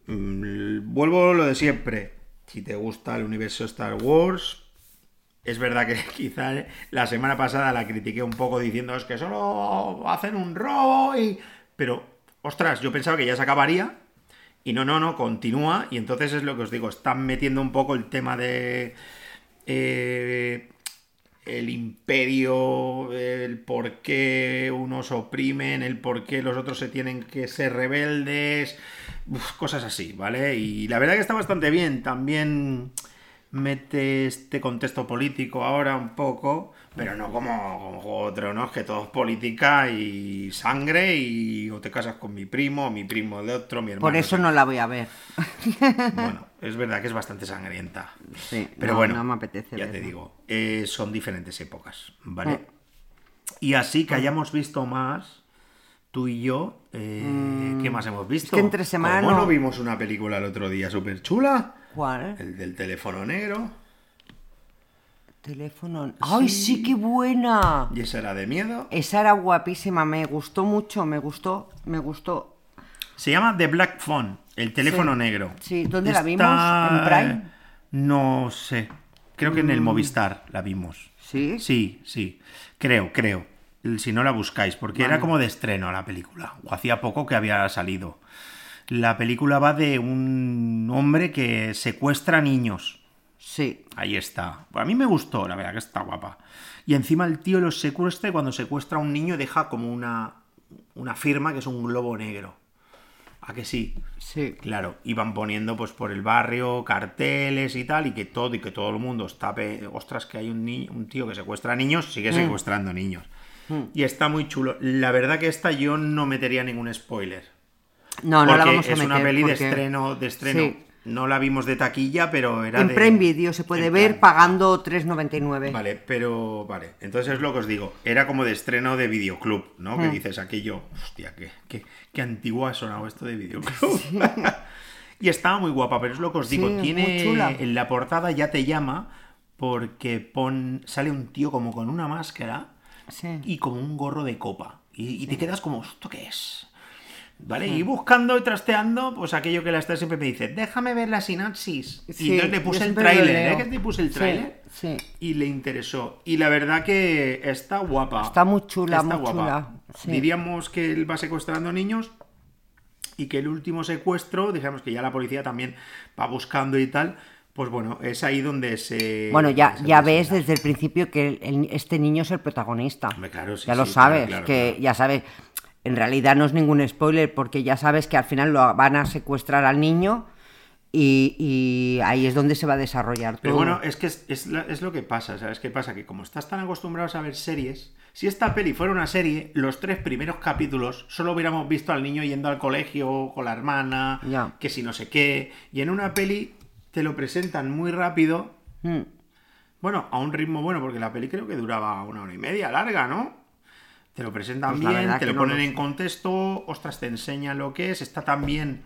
Mm, Vuelvo lo de siempre. Si te gusta el universo Star Wars, es verdad que (laughs) quizá la semana pasada la critiqué un poco diciendo es que solo hacen un robo y... Pero, ostras, yo pensaba que ya se acabaría y no, no, no, continúa y entonces es lo que os digo, están metiendo un poco el tema de... eh, el imperio, el por qué unos oprimen, el por qué los otros se tienen que ser rebeldes, cosas así, ¿vale? Y la verdad que está bastante bien. También mete este contexto político ahora un poco, pero no como, como Juego de Tronos, que todo es política y sangre y o te casas con mi primo, o mi primo de otro, mi hermano. Por eso no la voy a ver. Bueno, es verdad que es bastante sangrienta. Sí, Pero no, bueno, no me apetece ya te digo, eh, son diferentes épocas, ¿vale? Mm. Y así que hayamos visto más, tú y yo, eh, ¿qué más hemos visto? Mm. que entre semana ¿Cómo no vimos una película el otro día súper chula? ¿Cuál? El del teléfono negro. Teléfono. ¡Ay, sí, qué buena! Y esa era de miedo. Esa era guapísima, me gustó mucho, me gustó, me gustó. Se llama The Black Phone, el teléfono Sí. negro. Sí, ¿dónde la vimos? ¿En Prime? Mm. No sé. Creo que en el Movistar la vimos. ¿Sí? Sí, sí. Creo, creo. si no la buscáis, porque era como de estreno la película, o hacía poco que había salido. La película va de un hombre que secuestra niños. Sí. Ahí está. A mí me gustó, la verdad que está guapa. Y encima el tío los secuestra y cuando secuestra a un niño deja como una, una firma que es un globo negro. ¿A que sí? Sí. Claro, iban poniendo pues por el barrio carteles y tal, y que todo, y que todo el mundo está, pe- ostras, que hay un, niño, un tío que secuestra niños, sigue secuestrando niños. Y está muy chulo. La verdad que esta yo no metería ningún spoiler. No, no la vamos a es una peli de estreno, de estreno. Sí. No la vimos de taquilla, pero era En de... Prime Video se puede en ver plan- pagando 3.99. Vale, pero vale. Entonces es lo que os digo. Era como de estreno de videoclub, ¿no? Hmm. Que dices aquello, hostia, qué, qué, qué antiguo ha sonado esto de videoclub. (laughs) y estaba muy guapa, pero es lo que os digo. Sí, Tiene chula. en la portada ya te llama porque pon, sale un tío como con una máscara Sí. y como un gorro de copa. Y, y te quedas como, ¿esto qué es? ¿Vale? Y buscando y trasteando, pues aquello que la está siempre me dice, déjame ver la sinapsis. y entonces le yo puse el tráiler. ¿eh? Que te puse el tráiler. sí. Y le interesó. Y la verdad que está guapa. Está muy chula, Está muy chula, sí. Diríamos que él va secuestrando niños y que el último secuestro, digamos que ya la policía también va buscando y tal, pues bueno, es ahí donde se... Bueno, ya, se ya ves desde el principio que el- el- este niño es el protagonista. Hombre, claro, sí, ya lo sí, sabes, claro, que ya sabes. En realidad no es ningún spoiler porque ya sabes que al final lo van a secuestrar al niño y, y ahí es donde se va a desarrollar todo. Pero bueno, es que es, es lo que pasa, ¿sabes qué pasa? Que como estás tan acostumbrados a ver series, si esta peli fuera una serie, los tres primeros capítulos solo hubiéramos visto al niño yendo al colegio con la hermana, Ya. que si no sé qué, y en una peli te lo presentan muy rápido, Mm, bueno, a un ritmo bueno, porque la peli creo que duraba una hora y media, larga, ¿no? Te lo presentan Pues bien, te lo no ponen lo en contexto, ostras, te enseñan lo que es, está también,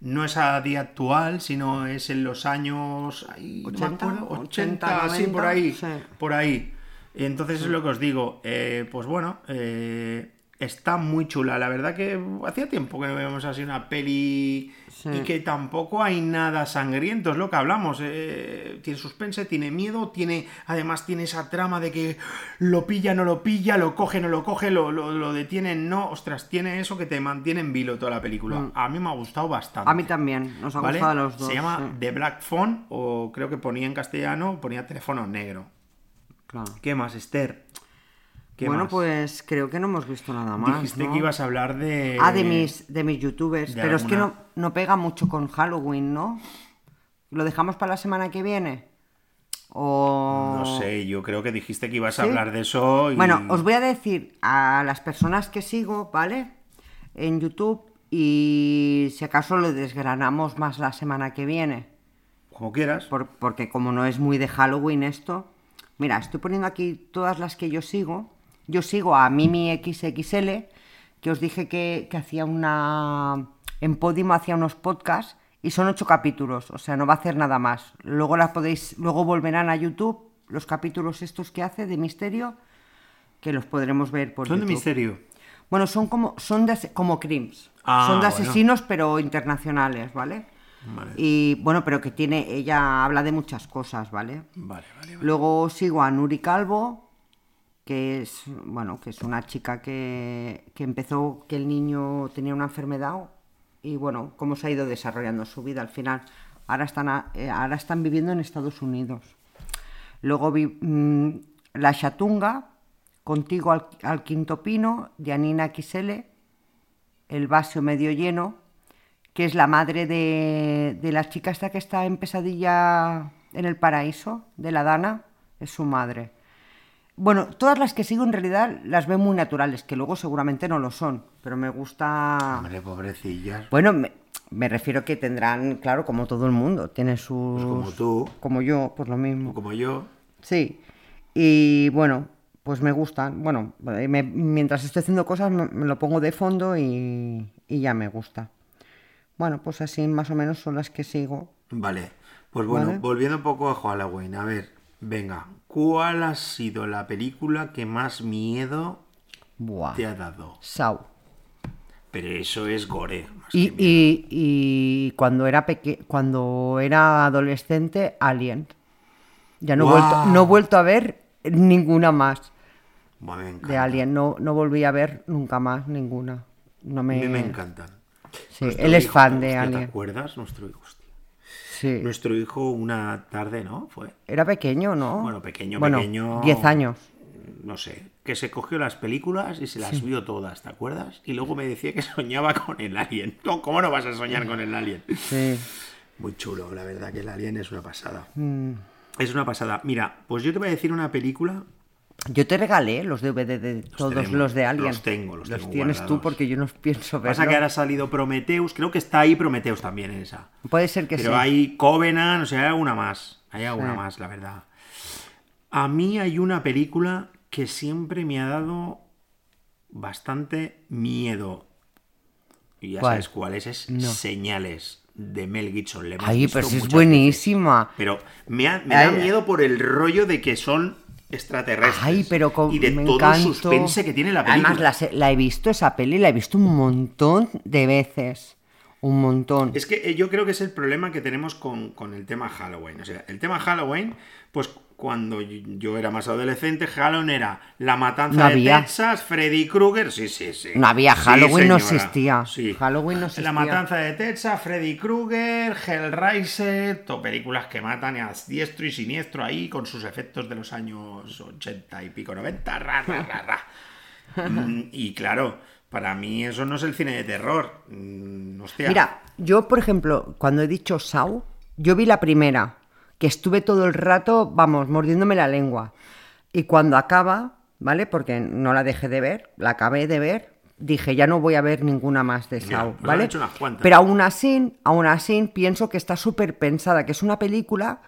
no es a día actual, sino es en los años, ay, no me 80, acuerdo, 80, 80, sí, por 90, ahí, sí. por ahí. Entonces es lo que os digo, eh, pues bueno, eh, está muy chula, la verdad que hacía tiempo que no veíamos así una peli Sí. y que tampoco hay nada sangriento, es lo que hablamos. eh, tiene suspense, tiene miedo, tiene además tiene esa trama de que lo pilla, no lo pilla, lo coge, no lo coge, lo, lo, no. Ostras, tiene eso que te mantiene en vilo toda la película. A mí me ha gustado bastante. Mm. A mí también, nos ha ¿vale? gustado a los dos. Se llama sí, The Black Phone, o creo que ponía en castellano, ponía teléfono negro. claro. ¿Qué más, Esther? ¿Qué Bueno, más? pues creo que no hemos visto nada más. Dijiste ¿no? que ibas a hablar de. Ah, de mis, de mis youtubers. de Pero es que no, no pega mucho con Halloween, ¿no? ¿Lo dejamos para la semana que viene? O... No sé, yo creo que dijiste que ibas a hablar de eso. Y... Bueno, os voy a decir a las personas que sigo, ¿vale? En YouTube y si acaso lo desgranamos más la semana que viene. Como quieras. por- porque como no es muy de Halloween esto, mira, estoy poniendo aquí todas las que yo sigo. Yo sigo a Mimi XXL, que os dije que, que hacía una... En Podimo hacía unos podcasts y son ocho capítulos, o sea, no va a hacer nada más. Luego las podéis, luego volverán a YouTube los capítulos estos que hace de misterio, que los podremos ver por Son de YouTube. misterio. Bueno, son como, son de, como crims. Ah, son de bueno. asesinos, pero internacionales, ¿vale? Vale. Y bueno, pero que tiene, ella habla de muchas cosas, ¿vale? Vale, vale, vale. Luego sigo a Nuri Calvo, que es, bueno, que es una chica que, que empezó que el niño tenía una enfermedad y bueno, cómo se ha ido desarrollando su vida al final. Ahora están, eh, ahora están viviendo en Estados Unidos. Luego mm, La Chatunga, Contigo al, al Quinto Pino, de Anina Quisele, El Vaso Medio Lleno, que es la madre de, de la chica esta que está en Pesadilla en el Paraíso, de la Dana, es su madre. Bueno, todas las que sigo en realidad las veo muy naturales, que luego seguramente no lo son, pero me gusta... Hombre, pobrecillas. Bueno, me, me refiero que tendrán, claro, como todo el mundo, tiene sus... Pues como tú. Como yo, pues lo mismo. Como yo. Sí. Y bueno, pues me gustan. Bueno, eh, me- mientras estoy haciendo cosas me, me lo pongo de fondo y, y ya me gusta. Bueno, pues así más o menos son las que sigo. Vale. Pues bueno, Vale. volviendo un poco a Halloween. A ver, venga. ¿Cuál ha sido la película que más miedo Buah. te ha dado? Sau. Pero eso es gore. más Y, que miedo. y- y cuando era peque cuando era adolescente, Alien. Ya no, he vuelto, no he vuelto a ver ninguna más. Buah, me de. Alien. No, no volví a ver nunca más ninguna. No A me... mí me encantan. Sí, él es fan de hostia, ¿Te Alien. acuerdas? Nuestro hijo, hostia. Sí. Nuestro hijo una tarde, ¿no? Fue, Era pequeño, ¿no? Bueno, pequeño, Bueno, pequeño. 10 años. no sé, que se cogió las películas y se las vio todas, ¿te acuerdas? Y luego me decía que (laughs) soñaba con el alien. No, ¿Cómo no vas a soñar con el alien? Sí. Muy chulo, la verdad que el alien es una pasada. Mm. Es una pasada. Mira, pues yo te voy a decir una película. Yo te regalé los DVD de todos tenemos, los de Alien. los tengo, los tengo tienes tú porque yo no pienso verlo. Pasa que ahora ha salido Prometheus, creo que está ahí Prometheus también en esa. Puede ser que Pero sí. hay Covenant, o sea, hay alguna más. Hay alguna Sí. más, la verdad. A mí hay una película que siempre me ha dado bastante miedo. Y ya ¿Cuál? sabes cuál es, es No. Señales de Mel Gibson. Le Ay, pero si es buenísima. veces. Pero me, ha- me da miedo por el rollo de que son extraterrestres. Ay, pero con, Y de me todo el suspense que tiene la película. Además, la he visto, esa peli, la he visto un montón de veces. Un montón. Es que eh, yo creo que es el problema que tenemos con, con el tema Halloween. O sea, el tema Halloween, pues cuando yo era más adolescente, Halloween era la matanza No de había. Texas, Freddy Krueger, sí, sí, sí. No había, Sí, Halloween no señora, existía. sí. Halloween no existía. La matanza de Texas, Freddy Krueger, Hellraiser, to películas que matan a diestro y siniestro ahí con sus efectos de los años 80 y pico, 90, ra, ra, ra, ra. (laughs) Mm, y claro, para mí eso no es el cine de terror. Mm, hostia. Mira, yo, por ejemplo, cuando he dicho Saw, yo vi la primera, que estuve todo el rato, vamos, mordiéndome la lengua. Y cuando acaba, ¿vale? Porque no la dejé de ver, la acabé de ver, dije, ya no voy a ver ninguna más de Ya, han ¿vale? hecho unas cuantas. Pero aún así, aún así, pienso que está súper pensada, que es una película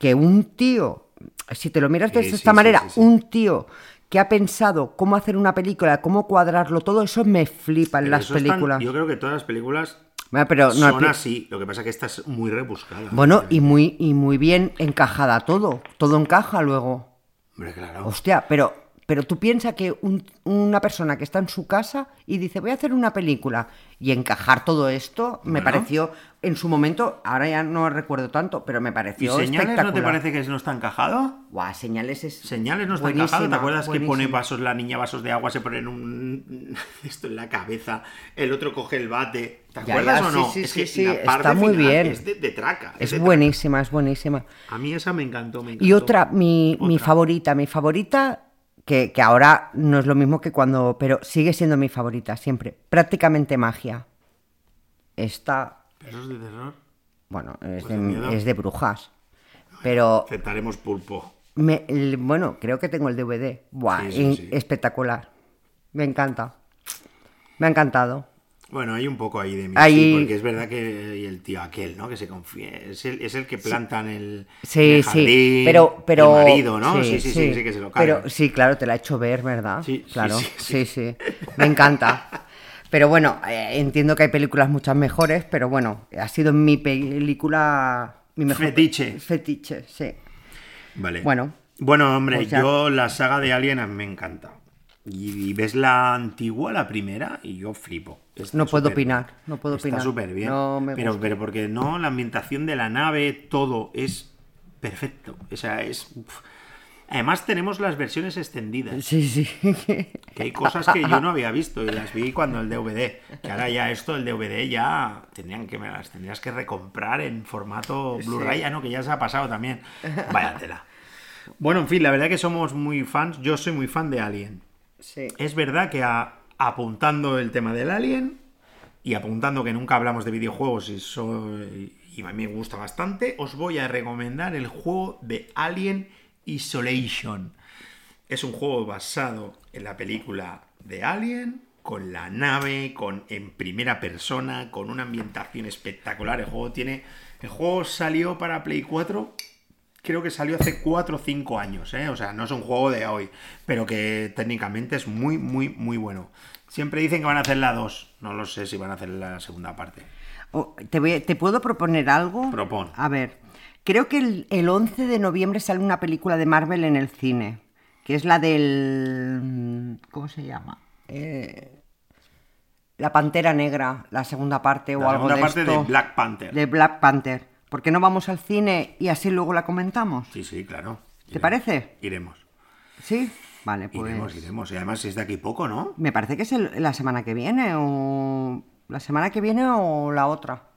que un tío, si te lo miras de Sí, esta sí, manera, sí, un tío que ha pensado cómo hacer una película, cómo cuadrarlo todo, eso me flipa en Pero las películas. yo creo que todas las películas Bueno, pero no son así. Lo que pasa es que esta es muy rebuscada. Bueno, y muy, y muy bien encajada todo. Todo encaja luego. Hombre, claro. Hostia, pero, pero tú piensas que un- una persona que está en su casa y dice, voy a hacer una película y encajar todo esto, me Bueno. pareció en su momento, ahora ya no recuerdo tanto, pero me ¿Y pareció señales no te parece que no está encajado? Guau, señales es Señales no está encajado. ¿Te acuerdas que pone vasos, la niña vasos de agua, se ponen un (laughs) esto en la cabeza, el otro coge el bate? ¿Te acuerdas ya, o no? sí, sí, es que sí, la parte está muy bien. Es de, de traca. Es de traca. buenísima, es buenísima. A mí esa me encantó, me encantó. Y otra, mi, mi Otra. favorita, mi favorita, que, que ahora no es lo mismo que cuando, pero sigue siendo mi favorita siempre, prácticamente magia. Esta, ¿Pero es de terror? bueno, es, Pues de, es de brujas. Pero, Aceptaremos pulpo. me- el- bueno, creo que tengo el DVD. Buah, Sí, sí, in- sí. espectacular. Me encanta. Me ha encantado. Bueno, hay un poco ahí de mí, sí, porque es verdad que y el tío aquel, ¿no? Que se confía, es el, es el que planta en el, Sí, el sí, pero, pero... el marido, ¿no? Sí, sí, sí, sí, que se lo carga. Pero sí, claro, te la he hecho ver, ¿verdad? Sí, sí, claro, sí, sí, sí. sí, Me encanta. (laughs) Pero bueno, eh, entiendo que hay películas muchas mejores, pero bueno, ha sido mi película... Mi mejor Fetiche. Fetiche, sí. Vale. Bueno. Bueno, hombre, Pues ya- yo la saga de Alien me encanta. Y, ves la antigua, la primera, y yo flipo. Está No puedo opinar, no puedo Está opinar. súper bien. No pero, pero porque no, la ambientación de la nave, todo es perfecto. O sea, es. uf. Además, tenemos las versiones extendidas. Sí, sí. Que hay cosas que yo no había visto y las vi cuando el DVD. Que ahora ya esto, el DVD ya tendrían que me las tendrías que recomprar en formato Blu-ray, ya no, que ya se ha pasado también. Vaya tela. Bueno, en fin, la verdad que somos muy fans. Yo soy muy fan de Alien. Es verdad que apuntando el tema del Alien y apuntando que nunca hablamos de videojuegos y, soy- y a mí me gusta bastante, os voy a recomendar el juego de Alien Isolation. Es un juego basado en la película de Alien, con la nave, con en primera persona, con una ambientación espectacular. El juego tiene. El juego salió para Play 4. Creo que salió hace 4 o 5 años, ¿eh? O sea, no es un juego de hoy, pero que técnicamente es muy, muy, muy bueno. Siempre dicen que van a hacer la 2. No lo sé si van a hacer la segunda parte. Oh, ¿Te, voy- ¿Te puedo proponer algo? Propon. A ver, creo que el, el 11 de noviembre sale una película de Marvel en el cine, que es la del... ¿Cómo se llama? Eh, la Pantera Negra, la segunda parte o La algo segunda de parte esto. de Black Panther. De Black Panther. ¿Por qué no vamos al cine y así luego la comentamos? Sí, sí, claro. ¿Te parece? Iremos. ¿Sí? Vale, pues. Iremos, iremos. Y además es de aquí poco, ¿no? Me parece que es el- la semana que viene o. La semana que viene o la otra.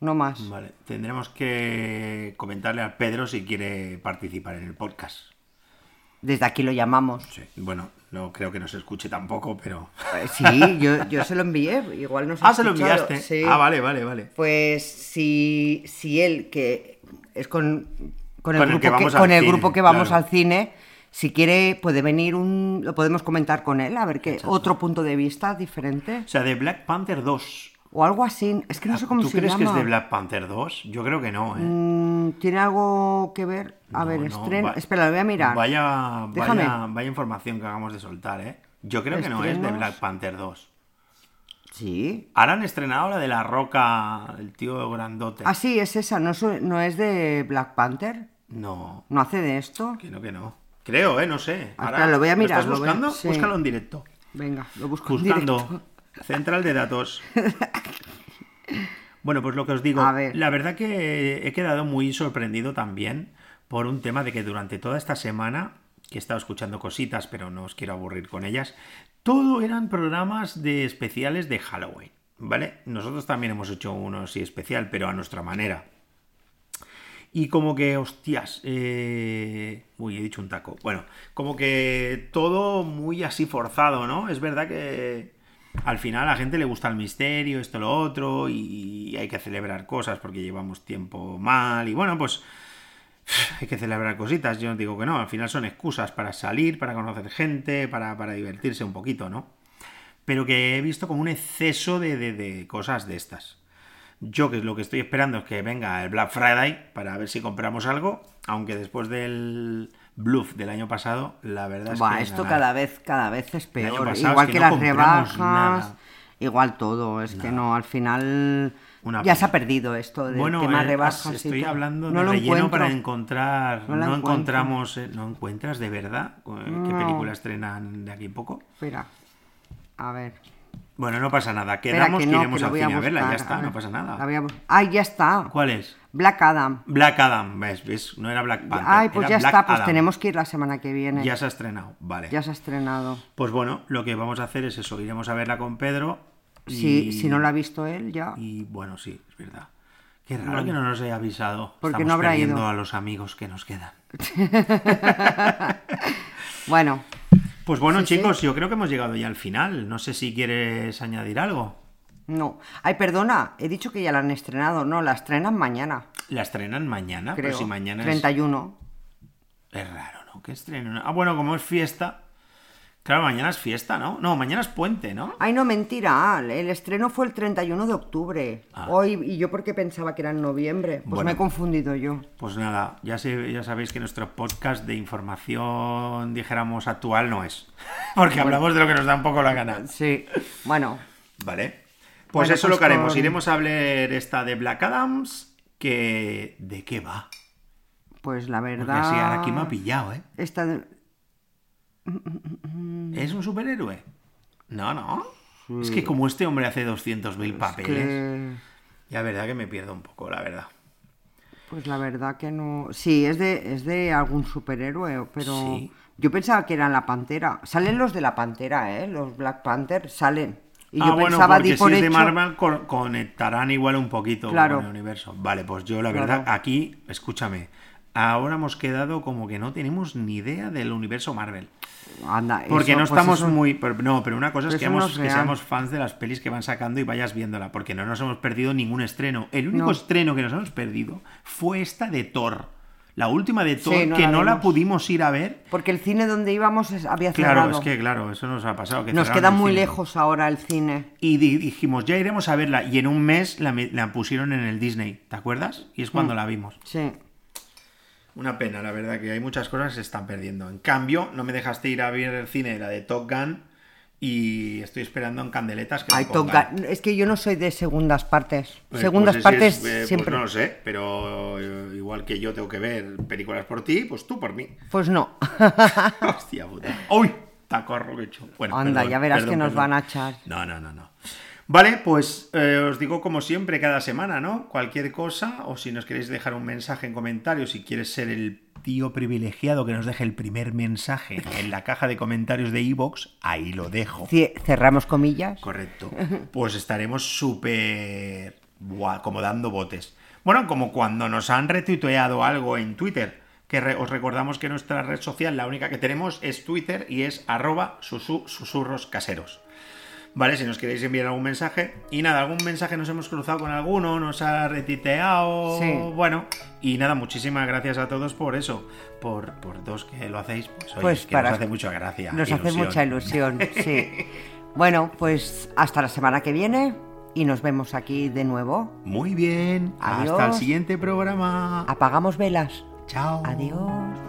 No más. Vale. Tendremos que comentarle a Pedro si quiere participar en el podcast. Desde aquí lo llamamos. Sí. Bueno, no creo que nos escuche tampoco, pero. Eh, Sí, (laughs) yo, yo se lo envié. Igual no se Ah, se lo escuchado. enviaste. Sí. Ah, vale, vale, vale. Pues si, si él, que es con, con el, Con el grupo, que vamos con el cine, grupo que vamos claro. al cine, si quiere puede venir un... Lo podemos comentar con él, a ver qué otro punto de vista diferente. O sea, de Black Panther 2. O algo así. Es que no sé cómo Ah, ¿Tú se crees llama. que es de Black Panther 2? Yo creo que no, ¿eh? Mm, ¿Tiene algo que ver? A No, ver, no, estreno... va- Espera, lo voy a mirar. Vaya, Déjame. vaya, vaya información que acabamos de soltar, ¿eh? Yo creo que no es de. Black Panther 2. Sí. Ahora han estrenado la de la roca, el tío grandote. Ah, sí, es esa. ¿No, no es de Black Panther? No, ¿No hace de esto? que no, que no. Creo, ¿eh? No sé. Ah, espera, lo voy a mirar, ¿Lo estás buscando? sí. Búscalo en directo. Venga, lo busco en directo. Central de datos. (laughs) Bueno, pues lo que os digo, A ver. la verdad que he quedado muy sorprendido también por un tema de que durante toda esta semana, que he estado escuchando cositas, pero no os quiero aburrir con ellas, todo eran programas de especiales de Halloween, ¿vale? Nosotros también hemos hecho uno así especial, pero a nuestra manera. Y como que, hostias, eh... uy, he dicho un taco. Bueno, como que todo muy así forzado, ¿no? Es verdad que al final a la gente le gusta el misterio, esto, lo otro, y hay que celebrar cosas porque llevamos tiempo mal, y bueno, pues (sighs) hay que celebrar cositas, yo no digo que no, al final son excusas para salir, para conocer gente, para, para divertirse un poquito, ¿no? Pero que he visto como un exceso de, de- de cosas de estas. Yo que lo que estoy esperando es que venga el Black Friday para ver si compramos algo, aunque después del bluff del año pasado, la verdad es Buah, que... esto nada. cada vez, cada vez es peor. Igual es que, que no las rebajas, nada. igual todo. Es que no, al final Una ya se ha perdido esto del Bueno, tema eh, rebajas. estoy hablando No de lo relleno encuentro. para encontrar. No encontramos. eh, ¿No encuentras de verdad? Eh, ¿Qué película estrenan de aquí poco? Espera, a ver. Bueno, no pasa nada. Quedamos que que, no, iremos que al voy cine a verla, ya está, a no ver. pasa La nada. voy a bus- ¡Ay, ya está! ¿Cuál es? Black Adam. Black Adam, ¿ves? ¿Ves? No era Black Panther. Ay, pues era ya Black está, pues Adam. tenemos que ir la semana que viene. Ya se ha estrenado, vale. Ya se ha estrenado. Pues bueno, lo que vamos a hacer es eso, iremos a verla con Pedro. Y, Si, si no la ha visto él, ya. Y bueno, sí, es verdad. Qué raro que no nos haya avisado. Porque Estamos no habrá perdiendo ido. a los amigos que nos quedan. (laughs) (laughs) Bueno, Pues bueno, Sí, sí. chicos, yo creo que hemos llegado ya al final. No sé si quieres añadir algo. no. Ay, perdona, he dicho que ya la han estrenado. No, la estrenan mañana, La estrenan mañana, creo. pero si mañana es... 31. Es raro, ¿no? Que estrenen. Ah, bueno, como es fiesta. Claro, mañana es fiesta, ¿no? No, mañana es puente, ¿no? Ay, no, mentira. El estreno fue el 31 de octubre. Ah. Hoy, y yo porque pensaba que era en noviembre. Pues Bueno. me he confundido yo. Pues nada, ya, sé- ya sabéis que nuestro podcast de información, dijéramos, actual no es. (laughs) Porque hablamos de lo que nos da un poco la gana. Sí. Bueno, ¿Vale? Pues Bueno, eso pues lo que haremos. con- Iremos a hablar esta de Black Adams, que... ¿De qué va? pues la Porque verdad. así ahora aquí me ha pillado, ¿eh? Esta de- ¿Es un superhéroe? No, no. Es que como este hombre hace 200.000 papeles, que- ya verdad que me pierdo un poco, la verdad. Pues la verdad que no. Sí, es de, es de algún superhéroe, pero. Sí. Yo pensaba que eran la pantera. Salen los de la pantera, ¿eh? Los Black Panther salen. Y ah, yo bueno, pensaba, porque di por si es de Marvel co- conectarán igual un poquito Claro. con el universo. Vale, pues yo la Claro. verdad, aquí, escúchame, ahora hemos quedado como que no tenemos ni idea del universo Marvel. Anda, Porque eso, no pues estamos eso- muy... pero- no, pero una cosa es Pero que, hemos- seamos fans de las pelis que van sacando y vayas viéndola, porque no nos hemos perdido ningún estreno. El único No. estreno que nos hemos perdido fue esta de Thor. La última de Thor, Sí, no que la no la pudimos ir a ver. Porque el cine donde íbamos había Claro, cerrado. es que claro, eso nos ha pasado. que Nos queda muy cine. lejos ahora el cine. Y di- dijimos, ya iremos a verla. Y en un mes la, pusieron en el Disney, ¿te acuerdas? Y es Mm. cuando la vimos. Sí. Una pena, la verdad, que hay muchas cosas que se están perdiendo. En cambio, no me dejaste ir a ver el cine, la de Top Gun, y estoy esperando en candeletas que Ay, toca. Es que yo no soy de segundas partes. Pues- segundas pues ese partes es, eh, pues siempre. no lo sé, pero eh, igual que yo tengo que ver películas por ti, pues tú por mí. Pues no. (laughs) Hostia puta. ¡Uy! Tacorro que he hecho. Bueno, Anda, perdón, ya verás perdón, que nos perdón. van a echar. No, no, no, no. Vale, pues eh, os digo como siempre cada semana, ¿no? Cualquier cosa, o si nos queréis dejar un mensaje en comentarios, si quieres ser el tío privilegiado que nos deje el primer mensaje en la caja de comentarios de iVoox, ahí lo dejo. Cerramos comillas. Correcto. (laughs) Pues estaremos súper como dando botes. Bueno, como cuando nos han retuiteado algo en Twitter, que os recordamos que nuestra red social, la única que tenemos, es Twitter y es arroba susurros caseros. ¿Vale? Si nos queréis enviar algún mensaje. Y nada, algún mensaje nos hemos cruzado con alguno, nos ha retiteado, bueno. Y nada, muchísimas gracias a todos por eso, por, por dos que lo hacéis, pues, pues que nos hace mucha gracia. Nos hace mucha ilusión, (laughs) sí. bueno, pues hasta la semana que viene y nos vemos aquí de nuevo. Muy bien, hasta el siguiente programa. Apagamos velas. Chao. Adiós.